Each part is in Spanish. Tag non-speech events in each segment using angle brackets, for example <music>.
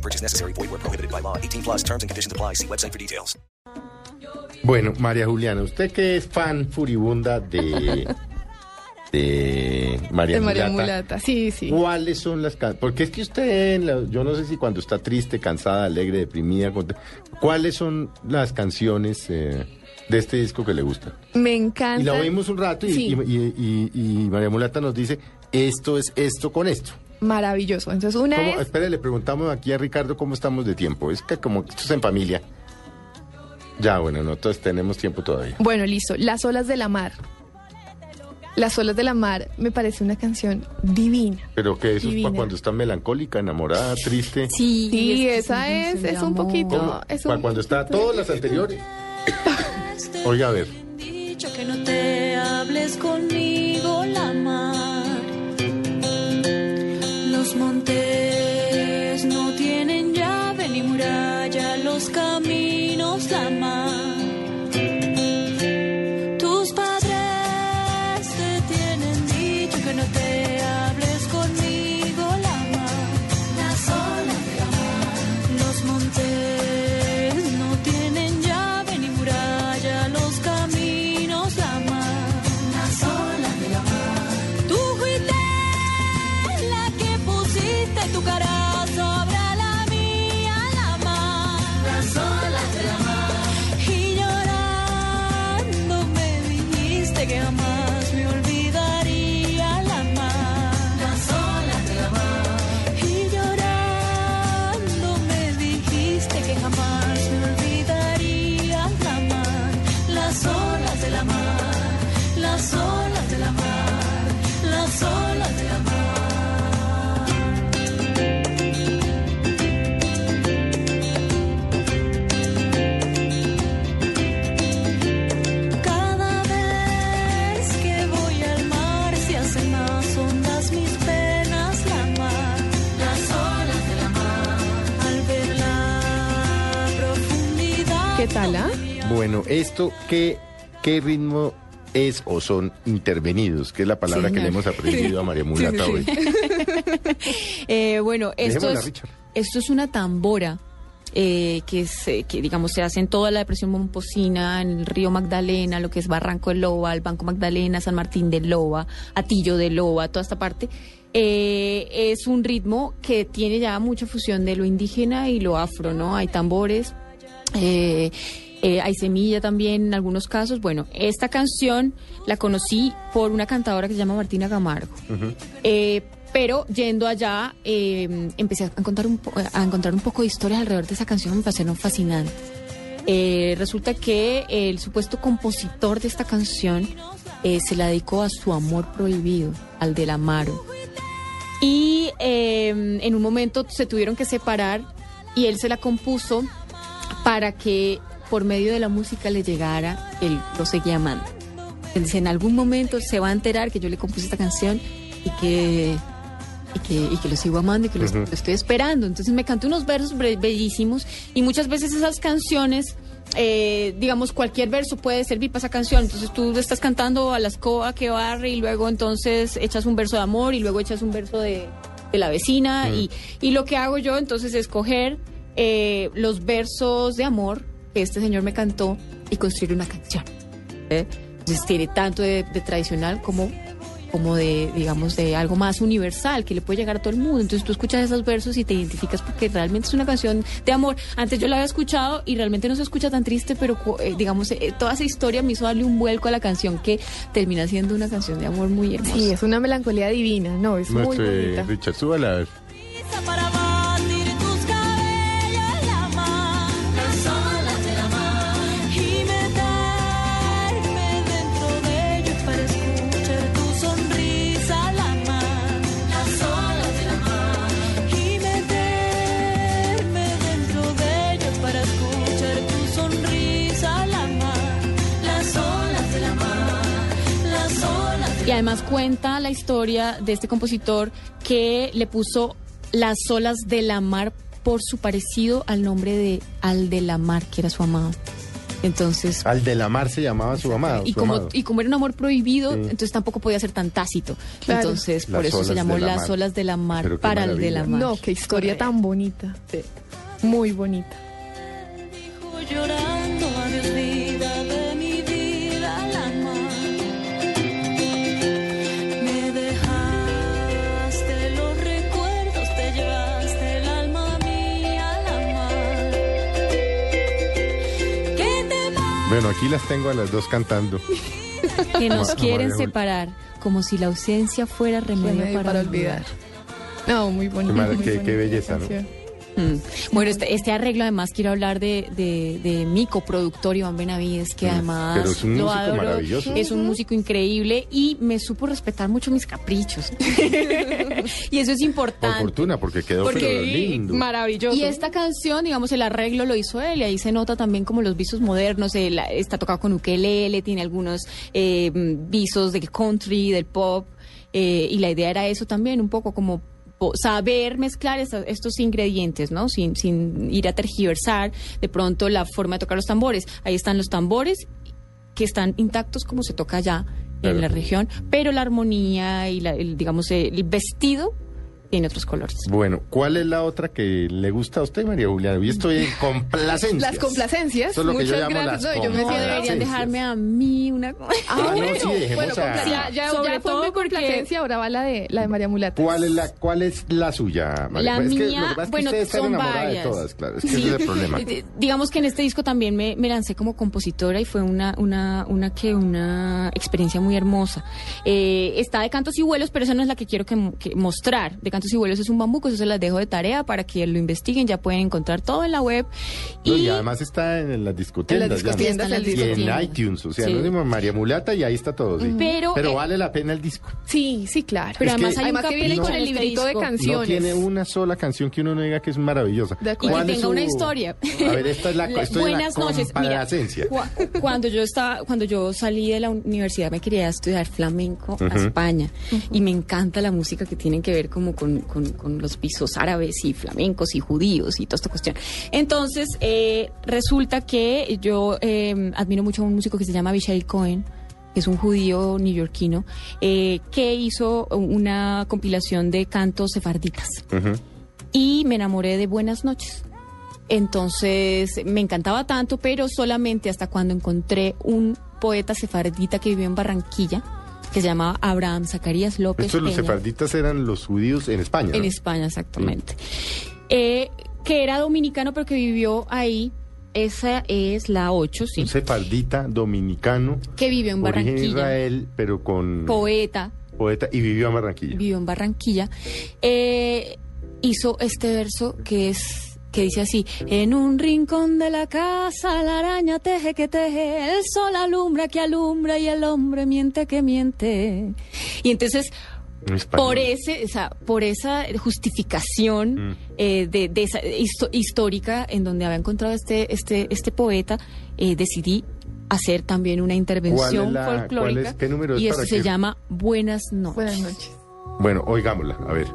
No purchase necessary. Void where prohibited by law. 18 plus terms and conditions apply. See website for details. Bueno, María Juliana, usted que es fan furibunda de, de María, De María Mulata, Mulata, sí, sí. ¿cuáles son las canciones? Porque es que usted, en la- yo no sé si cuando está triste, cansada, alegre, deprimida, ¿cuáles son las canciones eh, de este disco que le gustan? Me encanta. Y la oímos un rato y, Sí. y- y- y- y María Mulata nos dice, esto es esto con esto. Maravilloso. Entonces, una ¿Cómo? es. Espere, le preguntamos aquí a Ricardo cómo estamos de tiempo. Es que como esto es en familia. Ya, bueno, nosotros tenemos tiempo todavía. Bueno, listo. Las olas de la mar. Las olas de la mar me parece una canción divina. Pero que eso es Divina. para cuando está melancólica, enamorada, triste. Sí, Sí, es que esa es, es un poquito. ¿Cómo? es Para un cuando está todas las anteriores. <laughs> Oiga, a ver. dicho que no te hables conmigo Bueno, esto, ¿qué, qué ritmo es o son intervenidos? Que es la palabra que le hemos aprendido a María Mulata sí, hoy. <laughs> Eh, bueno, esto es, esto es una tambora eh, que, es, eh, que, digamos, se hace en toda la depresión momposina, en el río Magdalena, lo que es Barranco de Loba, el Banco Magdalena, San Martín de Loba, Atillo de Loba, toda esta parte. Eh, es un ritmo que tiene ya mucha fusión de lo indígena y lo afro, ¿no? Hay tambores. Eh, eh, hay semilla también en algunos casos. Bueno, esta canción la conocí por una cantadora que se llama Martina Camargo. Eh, pero yendo allá, eh, empecé a encontrar, un po- a encontrar un poco de historias alrededor de esa canción, me parecieron fascinantes. Resulta que el supuesto compositor de esta canción se la dedicó a su amor prohibido, al del Amaro. Y en un momento se tuvieron que separar y él se la compuso para que por medio de la música le llegara, él lo seguía amando. Dice, en algún momento se va a enterar que yo le compuse esta canción y que, y que, y que lo sigo amando y que lo, lo estoy esperando. Entonces me cantó unos versos bellísimos y muchas veces esas canciones, eh, digamos, cualquier verso puede servir para esa canción. Entonces tú estás cantando a la escoba que barre y luego entonces echas un verso de amor y luego echas un verso de, de la vecina. Y, y lo que hago yo entonces es coger eh, los versos de amor este señor me cantó y construir una canción. ¿eh? Entonces tiene tanto de, de tradicional como, como de, digamos, de algo más universal que le puede llegar a todo el mundo. Entonces tú escuchas esos versos y te identificas porque realmente es una canción de amor. Antes yo la había escuchado y realmente no se escucha tan triste, pero eh, digamos, eh, toda esa historia me hizo darle un vuelco a la canción que termina siendo una canción de amor muy hermosa. Sí, es una melancolía divina, no, es muy Muestre, bonita. Richard, súbala a ver. Y además cuenta la historia de este compositor que le puso las olas de la mar por su parecido al nombre de Al de la Mar, que era su amado. Entonces, Al de la mar se llamaba su amado. y su como, amado. y como era un amor prohibido, Sí. entonces tampoco podía ser tan tácito. Claro. Entonces, por eso se llamó Las mar. olas de la mar para el de la mar. No, qué historia Correcto. tan bonita. Muy bonita. Dijo llorando, Bueno, aquí las tengo a las dos cantando. <laughs> Que nos quieren separar, como si la ausencia fuera remedio, Remedio para, olvidar. No, muy bonita. Qué muy qué- qué bonita belleza, ¿no? Mm. Bueno, este, este arreglo además quiero hablar de, de, de mi coproductor Iván Benavides, que Mm, además pero es un lo músico adoro, maravilloso. es un músico increíble y me supo respetar mucho mis caprichos. <laughs> y eso es Por importante. fortuna, porque quedó Porque- lindo. Maravilloso. Y esta canción, digamos, el arreglo lo hizo él y ahí se nota también como los visos modernos. él, está tocado con ukelele, tiene algunos eh, visos del country, del pop. eh, y la idea era eso también, un poco como saber mezclar esta- estos ingredientes, ¿no? Sin, sin ir a tergiversar de pronto la forma de tocar los tambores. Ahí están los tambores que están intactos como se toca allá Claro. en la región, pero la armonía y la, el, digamos el vestido tiene otros colores. Bueno, ¿cuál es la otra que le gusta a usted, María Juliana? Hoy estoy en <laughs> complacencias. Las complacencias. Eso es lo que yo muchas llamo gracias. las No, yo me decía, deberían dejarme a mí una Ah, no, sí, <laughs> dejemos bueno, a- ya, ya, Sobre ya fue todo mi porque- complacencia, ahora va la de, la de María Mulata. ¿Cuál es la, cuál es la suya, María? La es que mía, lo que pasa es que bueno, usted está son enamorada varias. de todas, claro. Es que Sí. ese es el problema. <laughs> Eh, Digamos que en este disco también me, me lancé como compositora y fue una, una, una que una experiencia muy hermosa. Eh, está de cantos y vuelos, pero esa no es la que quiero que, que mostrar. De cantos y vuelos es un bambuco, eso se las dejo de tarea para que lo investiguen. Ya pueden encontrar todo en la web. No, y y además está en las discotiendas. En las ya, ¿no? discotiendas Está en el las Y en iTunes, o sea, Sí. no digo María Mulata y ahí está todo, sí. Pero, eh, vale la pena el disco. Sí, sí, claro. Pero Es que- además hay un Además que viene capricho con el este librito de canciones. No tiene una sola canción que uno no diga que es maravillosa. De. Y que ¿Cuál es tenga su- una historia. A ver, esta es la, <laughs> en la buenas noches. Mira, cua- cuando yo estaba, cuando yo salí de la universidad me quería estudiar flamenco a. España y me encanta la música que tiene que ver como con, con- con los pisos árabes y flamencos y judíos y toda esta cuestión. Entonces eh, resulta que yo eh, admiro mucho a un músico que se llama Abishai Cohen que es un judío neoyorquino, eh, que hizo una compilación de cantos sefarditas y me enamoré de Buenas noches. Entonces me encantaba tanto, pero solamente hasta cuando encontré un poeta sefardita que vivió en Barranquilla, que se llamaba Abraham Zacarías López. Estos los Peña. sefarditas eran los judíos en España. En. España, exactamente. Eh, que era dominicano, pero que vivió ahí. Esa es la 8, sí. Un sefardita dominicano, Que vivió en origen Barranquilla. Israel, pero con Poeta, poeta y vivió en Barranquilla. vivió en Barranquilla, eh, hizo este verso que es que dice así: En un rincón de la casa la araña teje que teje, el sol alumbra que alumbra y el hombre miente que miente. Y entonces por ese, o sea, por esa justificación Mm. eh, de, de esa histo- histórica en donde había encontrado este este este poeta, eh, decidí hacer también una intervención la- cuál folclórica es- qué número es y esto se llama Buenas noches. Buenas noches. Bueno, oigámosla, a ver.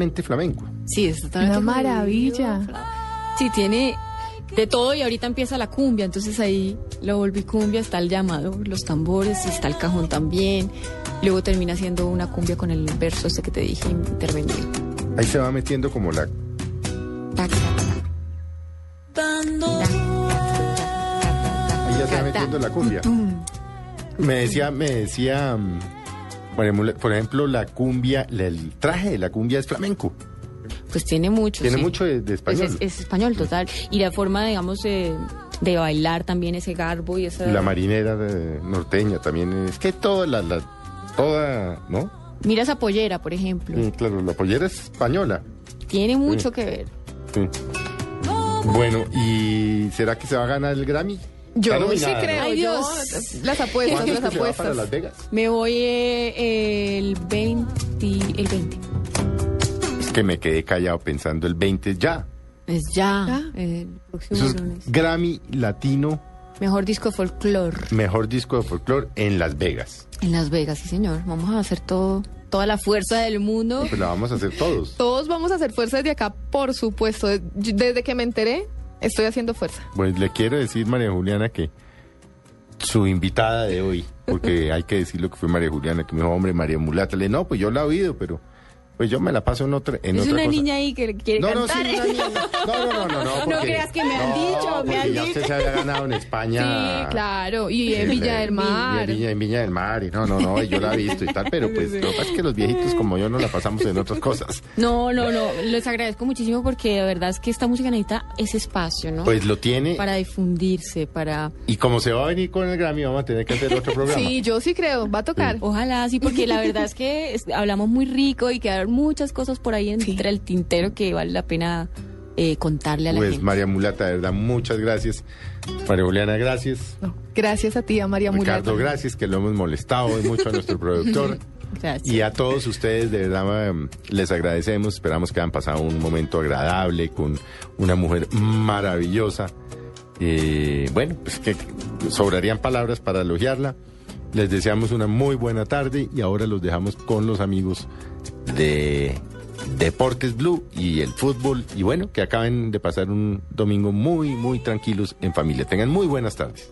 Totalmente flamenco. Sí, es totalmente Una maravilla. Sí, tiene de todo y ahorita empieza la cumbia, entonces ahí lo volví cumbia, está el llamado, los tambores, y está el cajón también. Luego termina siendo una cumbia con el verso ese que te dije intervenido. Ahí se va metiendo como la... Ahí ya se va metiendo la cumbia. Tum. Me decía, me decía, mm, por ejemplo, la cumbia, el traje de la cumbia es flamenco. Pues tiene mucho. Tiene sí. mucho de, de Pues español. es, es español total. Y la forma, digamos, de, de bailar también, ese garbo y esa... Y la marinera de- norteña también. Es que toda la, la- toda, ¿no? Mira esa pollera, por ejemplo. Sí, claro, la pollera es española. Tiene mucho que ver. Sí. Bueno, ¿y será que se va a ganar el Grammy? Yo Está sí nominada, ¿no? creo. Ay, yo- Dios. las apuestas, ¿Cuándo es las que se va para apuestas. Las Vegas? Me voy eh, el 20... El 20. Es que me quedé callado pensando el 20 ya. Es ya. Ya. El próximo Eso es lunes. Grammy Latino, Mejor disco folclore mejor disco de folclore en Las Vegas. en Las Vegas, sí señor. Vamos a hacer todo, toda la fuerza del mundo. Pues la vamos a hacer todos. Todos vamos a hacer fuerza desde acá, por supuesto. Yo- Desde que me enteré, estoy haciendo fuerza. Pues le quiero decir, María Juliana, que su invitada de hoy, porque <laughs> hay que decir lo que fue María Juliana, que me dijo, hombre, María Mulata, le no, pues yo la he oído, pero pues yo me la paso en otra, en es otra una cosa. niña ahí que quiere No, no, sí, cantar. una niña. No, no, no, no, no. <laughs> porque- creas que me han no, dicho, me han ya dicho. usted se había ganado en <laughs> España. Sí, claro. Y en Villa del Mar. Y en Viña, en del Mar. Y no, no, no, yo la he visto y tal, pero pues lo que pasa es que los viejitos como yo no la pasamos en otras cosas. <laughs> No, no, no. Les agradezco muchísimo porque de verdad es que esta música necesita ese espacio, ¿no? Pues lo tiene para difundirse, para... y como se va a venir con el Grammy vamos a tener que hacer otro programa. Sí, yo sí creo. Va a tocar. Ojalá, sí, porque la verdad es que hablamos muy rico y quedaron muchas cosas por ahí entre el tintero que vale la pena eh, contarle a la Pues gente. María Mulata, de verdad, muchas gracias. María Juliana, gracias. No, Gracias a ti, a María Ricardo, Mulata. gracias, que lo hemos molestado hoy mucho a nuestro productor. <laughs> Gracias. Y a todos ustedes, de verdad, em, les agradecemos. Esperamos que hayan pasado un momento agradable con una mujer maravillosa. Eh, bueno, pues que sobrarían palabras para elogiarla. Les deseamos una muy buena tarde y ahora los dejamos con los amigos de Deportes Blue y el fútbol. Y bueno, que acaben de pasar un domingo muy, muy tranquilos en familia. Tengan muy buenas tardes.